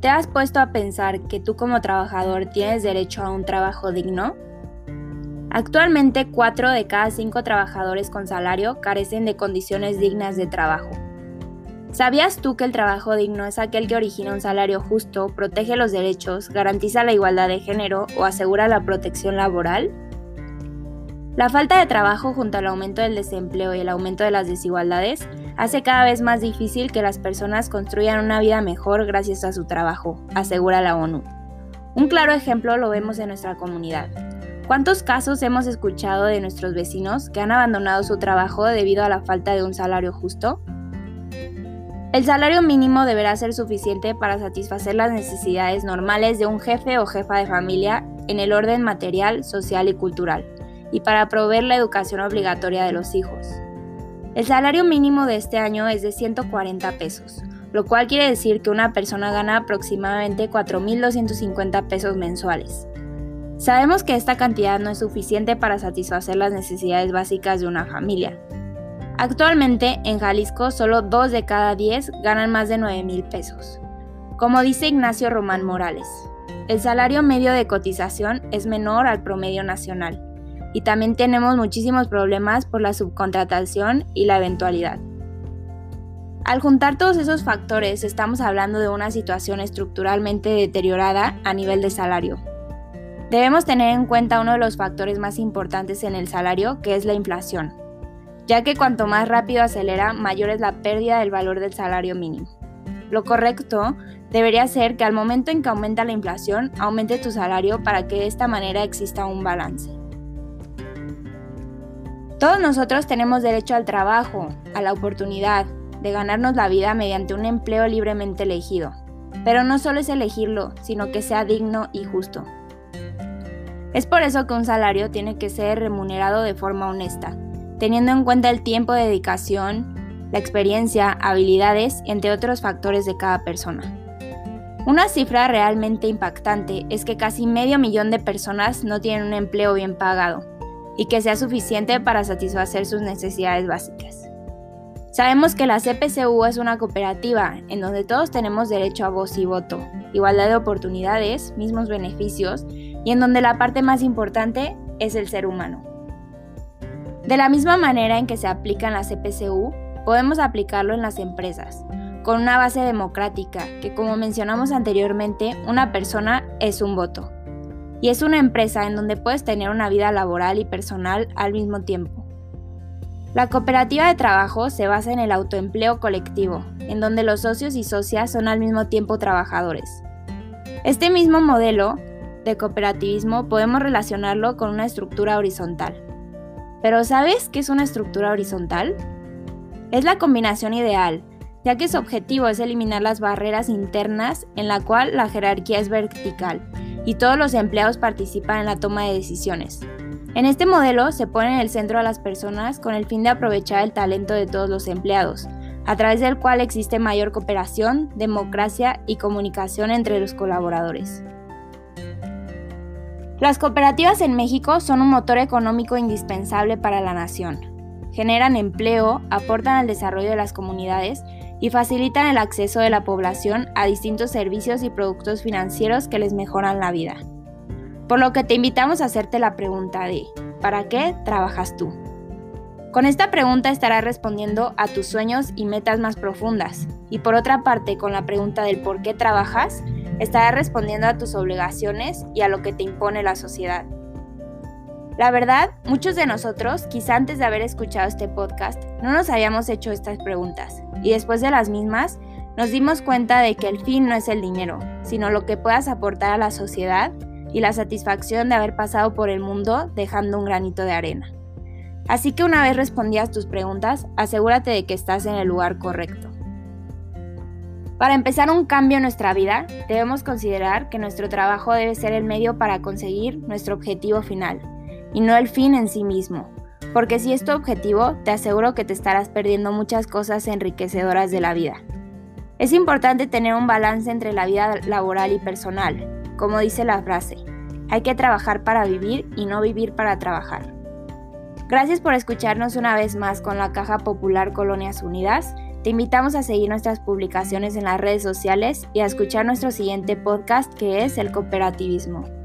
¿Te has puesto a pensar que tú como trabajador tienes derecho a un trabajo digno? Actualmente 4 de cada 5 trabajadores con salario carecen de condiciones dignas de trabajo. ¿Sabías tú que el trabajo digno es aquel que origina un salario justo, protege los derechos, garantiza la igualdad de género o asegura la protección laboral? La falta de trabajo junto al aumento del desempleo y el aumento de las desigualdades hace cada vez más difícil que las personas construyan una vida mejor gracias a su trabajo, asegura la ONU. Un claro ejemplo lo vemos en nuestra comunidad. ¿Cuántos casos hemos escuchado de nuestros vecinos que han abandonado su trabajo debido a la falta de un salario justo? El salario mínimo deberá ser suficiente para satisfacer las necesidades normales de un jefe o jefa de familia en el orden material, social y cultural, y para proveer la educación obligatoria de los hijos. El salario mínimo de este año es de 140 pesos, lo cual quiere decir que una persona gana aproximadamente 4.250 pesos mensuales. Sabemos que esta cantidad no es suficiente para satisfacer las necesidades básicas de una familia. Actualmente en Jalisco solo 2 de cada 10 ganan más de 9 mil pesos. Como dice Ignacio Román Morales, el salario medio de cotización es menor al promedio nacional y también tenemos muchísimos problemas por la subcontratación y la eventualidad. Al juntar todos esos factores estamos hablando de una situación estructuralmente deteriorada a nivel de salario. Debemos tener en cuenta uno de los factores más importantes en el salario, que es la inflación, ya que cuanto más rápido acelera, mayor es la pérdida del valor del salario mínimo. Lo correcto debería ser que al momento en que aumenta la inflación, aumente tu salario para que de esta manera exista un balance. Todos nosotros tenemos derecho al trabajo, a la oportunidad de ganarnos la vida mediante un empleo libremente elegido. Pero no solo es elegirlo, sino que sea digno y justo. Es por eso que un salario tiene que ser remunerado de forma honesta, teniendo en cuenta el tiempo de dedicación, la experiencia, habilidades, entre otros factores de cada persona. Una cifra realmente impactante es que casi medio millón de personas no tienen un empleo bien pagado, y que sea suficiente para satisfacer sus necesidades básicas. Sabemos que la CPCU es una cooperativa en donde todos tenemos derecho a voz y voto, igualdad de oportunidades, mismos beneficios y en donde la parte más importante es el ser humano. De la misma manera en que se aplica en la CPCU, podemos aplicarlo en las empresas, con una base democrática que como mencionamos anteriormente, una persona es un voto y es una empresa en donde puedes tener una vida laboral y personal al mismo tiempo. La cooperativa de trabajo se basa en el autoempleo colectivo, en donde los socios y socias son al mismo tiempo trabajadores. Este mismo modelo de cooperativismo podemos relacionarlo con una estructura horizontal. Pero ¿sabes qué es una estructura horizontal? Es la combinación ideal, ya que su objetivo es eliminar las barreras internas en la cual la jerarquía es vertical y todos los empleados participan en la toma de decisiones. En este modelo se pone en el centro a las personas con el fin de aprovechar el talento de todos los empleados, a través del cual existe mayor cooperación, democracia y comunicación entre los colaboradores. Las cooperativas en México son un motor económico indispensable para la nación. Generan empleo, aportan al desarrollo de las comunidades y facilitan el acceso de la población a distintos servicios y productos financieros que les mejoran la vida. Por lo que te invitamos a hacerte la pregunta de ¿para qué trabajas tú? Con esta pregunta estarás respondiendo a tus sueños y metas más profundas. Y por otra parte, con la pregunta del por qué trabajas, estarás respondiendo a tus obligaciones y a lo que te impone la sociedad. La verdad, muchos de nosotros, quizá antes de haber escuchado este podcast, no nos habíamos hecho estas preguntas, y después de las mismas, nos dimos cuenta de que el fin no es el dinero, sino lo que puedas aportar a la sociedad y la satisfacción de haber pasado por el mundo dejando un granito de arena. Así que una vez respondías tus preguntas, asegúrate de que estás en el lugar correcto. Para empezar un cambio en nuestra vida, debemos considerar que nuestro trabajo debe ser el medio para conseguir nuestro objetivo final, y no el fin en sí mismo. Porque si es tu objetivo, te aseguro que te estarás perdiendo muchas cosas enriquecedoras de la vida. Es importante tener un balance entre la vida laboral y personal, como dice la frase, hay que trabajar para vivir y no vivir para trabajar. Gracias por escucharnos una vez más con la Caja Popular Colonias Unidas. Te invitamos a seguir nuestras publicaciones en las redes sociales y a escuchar nuestro siguiente podcast que es el cooperativismo.